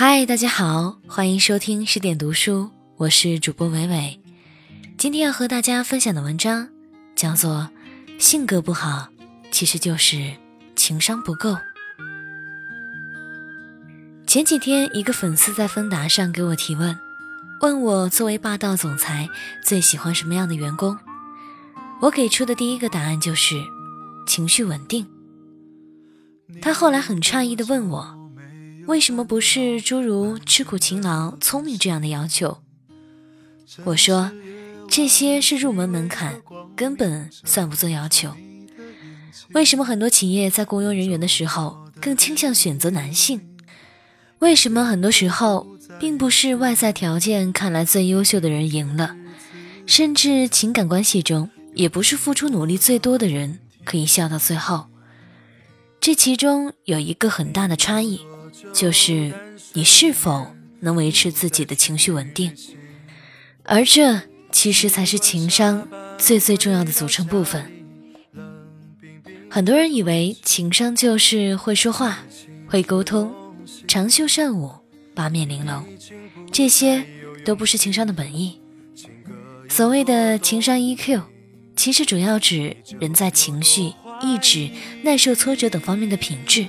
嗨，大家好，欢迎收听十点读书，我是主播伟伟。今天要和大家分享的文章叫做《性格不好，其实就是情商不够》。前几天，一个粉丝在芬达上给我提问，问我作为霸道总裁最喜欢什么样的员工。我给出的第一个答案就是情绪稳定。他后来很诧异地问我。为什么不是诸如吃苦勤劳、聪明这样的要求？我说，这些是入门门槛，根本算不做要求。为什么很多企业在雇佣人员的时候更倾向选择男性？为什么很多时候并不是外在条件看来最优秀的人赢了，甚至情感关系中也不是付出努力最多的人可以笑到最后？这其中有一个很大的差异。就是你是否能维持自己的情绪稳定，而这其实才是情商最最重要的组成部分。很多人以为情商就是会说话、会沟通、长袖善舞、八面玲珑，这些都不是情商的本意。所谓的情商 EQ，其实主要指人在情绪、意志、耐受挫折等方面的品质。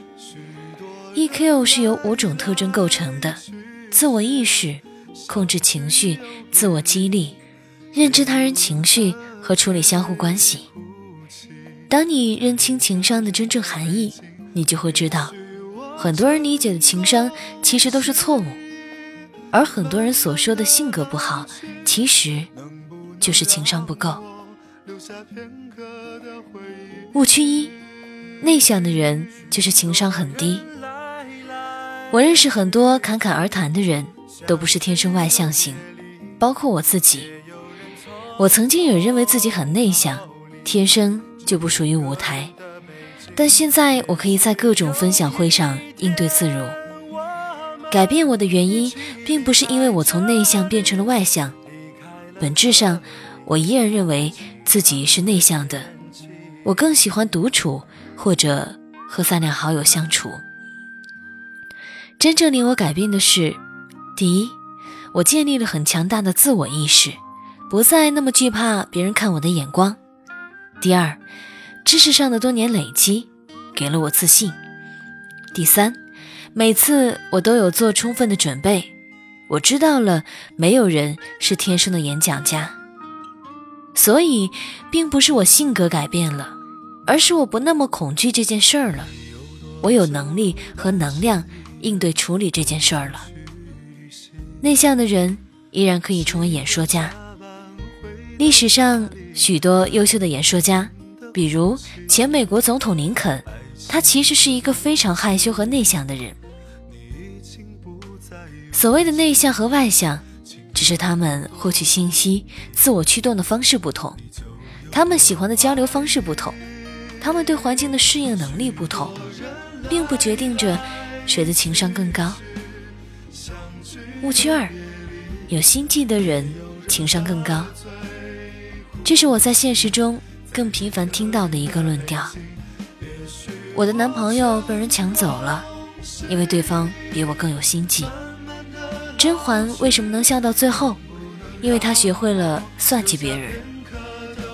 EQ 是由五种特征构成的：自我意识、控制情绪、自我激励、认知他人情绪和处理相互关系。当你认清情商的真正含义，你就会知道，很多人理解的情商其实都是错误，而很多人所说的性格不好，其实就是情商不够。误区一：内向的人就是情商很低。我认识很多侃侃而谈的人，都不是天生外向型，包括我自己。我曾经也认为自己很内向，天生就不属于舞台。但现在我可以在各种分享会上应对自如。改变我的原因，并不是因为我从内向变成了外向，本质上，我依然认为自己是内向的。我更喜欢独处，或者和三两好友相处。真正令我改变的是，第一，我建立了很强大的自我意识，不再那么惧怕别人看我的眼光；第二，知识上的多年累积给了我自信；第三，每次我都有做充分的准备，我知道了没有人是天生的演讲家，所以并不是我性格改变了，而是我不那么恐惧这件事儿了，我有能力和能量。应对处理这件事儿了。内向的人依然可以成为演说家。历史上许多优秀的演说家，比如前美国总统林肯，他其实是一个非常害羞和内向的人。所谓的内向和外向，只是他们获取信息、自我驱动的方式不同，他们喜欢的交流方式不同，他们对环境的适应能力不同，并不决定着。谁的情商更高？误区二：有心计的人情商更高。这是我在现实中更频繁听到的一个论调。我的男朋友被人抢走了，因为对方比我更有心计。甄嬛为什么能笑到最后？因为她学会了算计别人。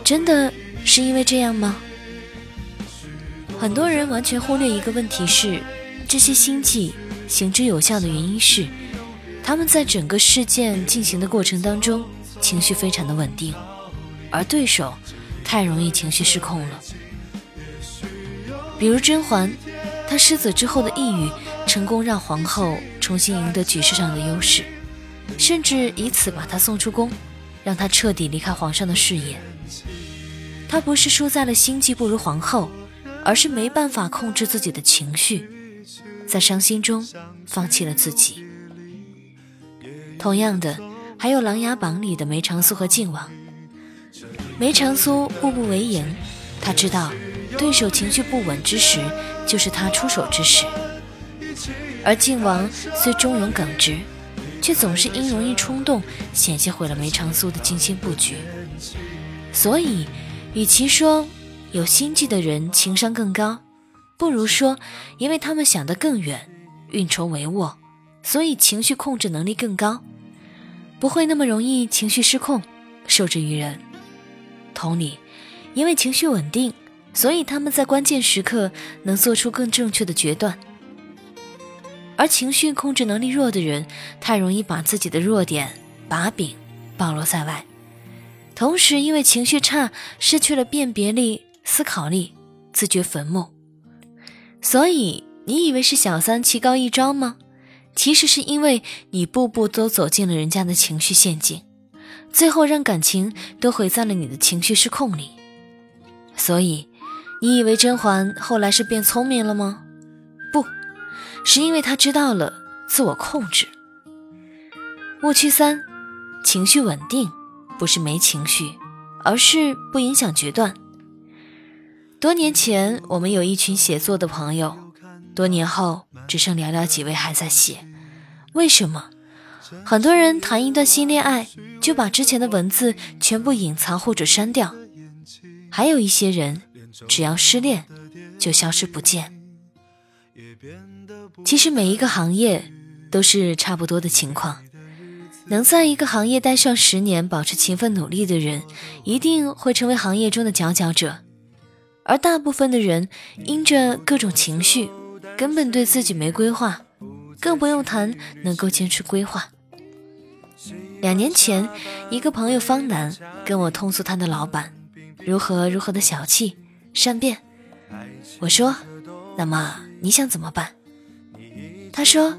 真的是因为这样吗？很多人完全忽略一个问题是。这些心计行之有效的原因是，他们在整个事件进行的过程当中，情绪非常的稳定，而对手太容易情绪失控了。比如甄嬛，她失子之后的抑郁，成功让皇后重新赢得局势上的优势，甚至以此把她送出宫，让她彻底离开皇上的视野。她不是输在了心计不如皇后，而是没办法控制自己的情绪。在伤心中放弃了自己。同样的，还有《琅琊榜》里的梅长苏和靖王。梅长苏步步为营，他知道对手情绪不稳之时，就是他出手之时。而靖王虽忠勇耿直，却总是因容易冲动，险些毁了梅长苏的精心布局。所以，与其说有心计的人情商更高，不如说，因为他们想得更远，运筹帷幄，所以情绪控制能力更高，不会那么容易情绪失控，受制于人。同理，因为情绪稳定，所以他们在关键时刻能做出更正确的决断。而情绪控制能力弱的人，太容易把自己的弱点把柄暴露在外，同时因为情绪差，失去了辨别力、思考力，自掘坟墓。所以，你以为是小三棋高一招吗？其实是因为你步步都走进了人家的情绪陷阱，最后让感情都毁在了你的情绪失控里。所以，你以为甄嬛后来是变聪明了吗？不，是因为她知道了自我控制。误区三：情绪稳定不是没情绪，而是不影响决断。多年前，我们有一群写作的朋友，多年后。只剩寥寥几位还在写，为什么？很多人谈一段新恋爱，就把之前的文字全部隐藏或者删掉；还有一些人，只要失恋，就消失不见。其实每一个行业都是差不多的情况，能在一个行业待上十年，保持勤奋努力的人，一定会成为行业中的佼佼者。而大部分的人，因着各种情绪。根本对自己没规划，更不用谈能够坚持规划。两年前，一个朋友方楠跟我痛诉他的老板如何如何的小气、善变。我说：“那么你想怎么办？”他说：“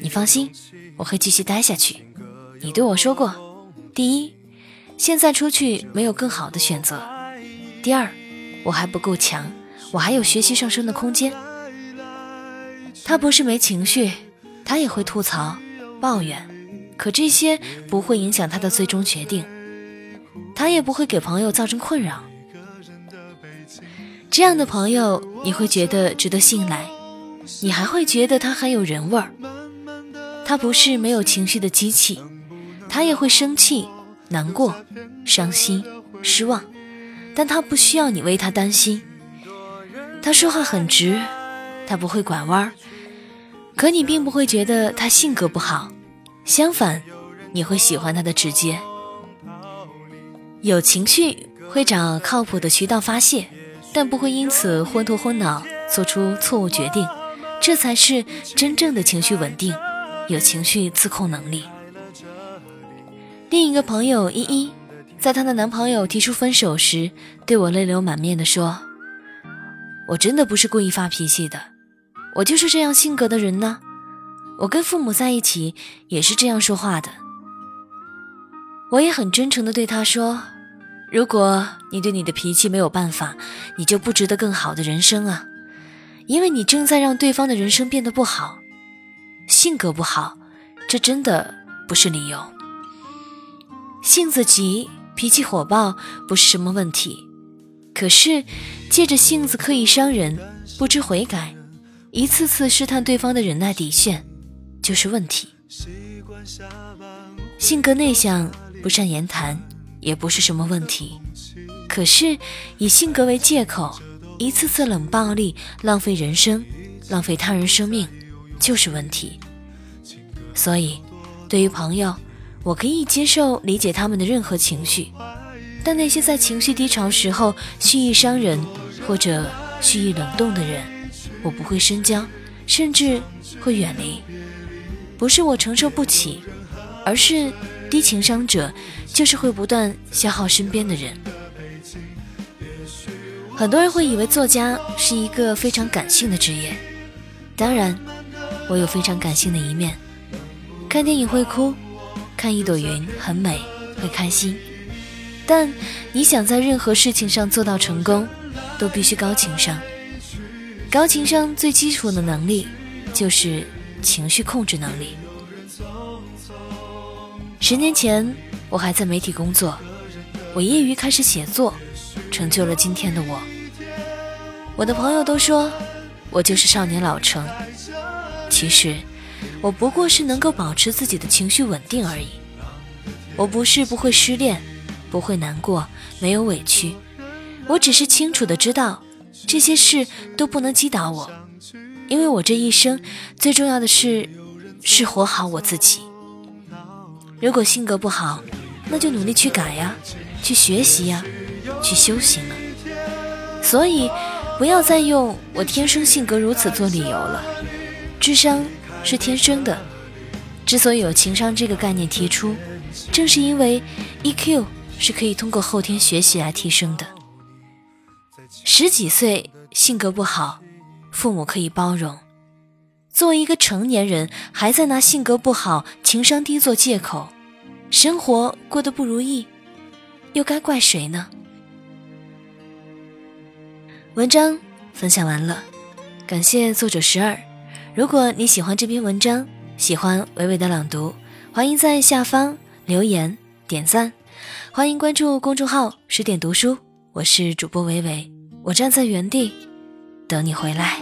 你放心，我会继续待下去。你对我说过，第一，现在出去没有更好的选择；第二，我还不够强，我还有学习上升的空间。”他不是没情绪，他也会吐槽、抱怨，可这些不会影响他的最终决定，他也不会给朋友造成困扰。这样的朋友，你会觉得值得信赖，你还会觉得他很有人味儿。他不是没有情绪的机器，他也会生气、难过、伤心、失望，但他不需要你为他担心。他说话很直，他不会拐弯儿。可你并不会觉得他性格不好，相反，你会喜欢他的直接。有情绪会找靠谱的渠道发泄，但不会因此昏头昏脑做出错误决定，这才是真正的情绪稳定，有情绪自控能力。另一个朋友依依，在她的男朋友提出分手时，对我泪流满面地说：“我真的不是故意发脾气的。”我就是这样性格的人呢，我跟父母在一起也是这样说话的。我也很真诚的对他说：“如果你对你的脾气没有办法，你就不值得更好的人生啊，因为你正在让对方的人生变得不好。性格不好，这真的不是理由。性子急、脾气火爆不是什么问题，可是借着性子刻意伤人，不知悔改。”一次次试探对方的忍耐底线，就是问题。性格内向、不善言谈，也不是什么问题。可是以性格为借口，一次次冷暴力，浪费人生，浪费他人生命，就是问题。所以，对于朋友，我可以接受、理解他们的任何情绪，但那些在情绪低潮时候蓄意伤人或者蓄意冷冻的人。我不会深交，甚至会远离。不是我承受不起，而是低情商者就是会不断消耗身边的人。很多人会以为作家是一个非常感性的职业，当然，我有非常感性的一面。看电影会哭，看一朵云很美会开心，但你想在任何事情上做到成功，都必须高情商。高情商最基础的能力就是情绪控制能力。十年前，我还在媒体工作，我业余开始写作，成就了今天的我。我的朋友都说我就是少年老成，其实我不过是能够保持自己的情绪稳定而已。我不是不会失恋，不会难过，没有委屈，我只是清楚的知道。这些事都不能击倒我，因为我这一生最重要的是是活好我自己。如果性格不好，那就努力去改呀，去学习呀，去修行啊。所以，不要再用“我天生性格如此”做理由了。智商是天生的，之所以有情商这个概念提出，正是因为 EQ 是可以通过后天学习来提升的。十几岁性格不好，父母可以包容；作为一个成年人，还在拿性格不好、情商低做借口，生活过得不如意，又该怪谁呢？文章分享完了，感谢作者十二。如果你喜欢这篇文章，喜欢伟伟的朗读，欢迎在下方留言点赞，欢迎关注公众号十点读书，我是主播伟伟。我站在原地，等你回来。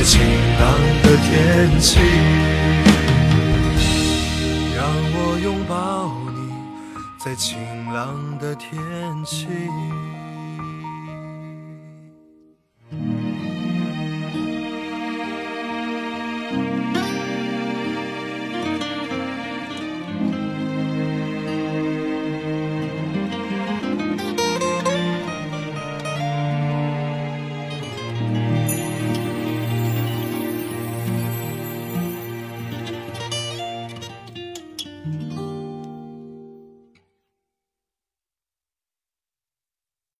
在晴朗的天气。让我拥抱你，在晴朗的天气。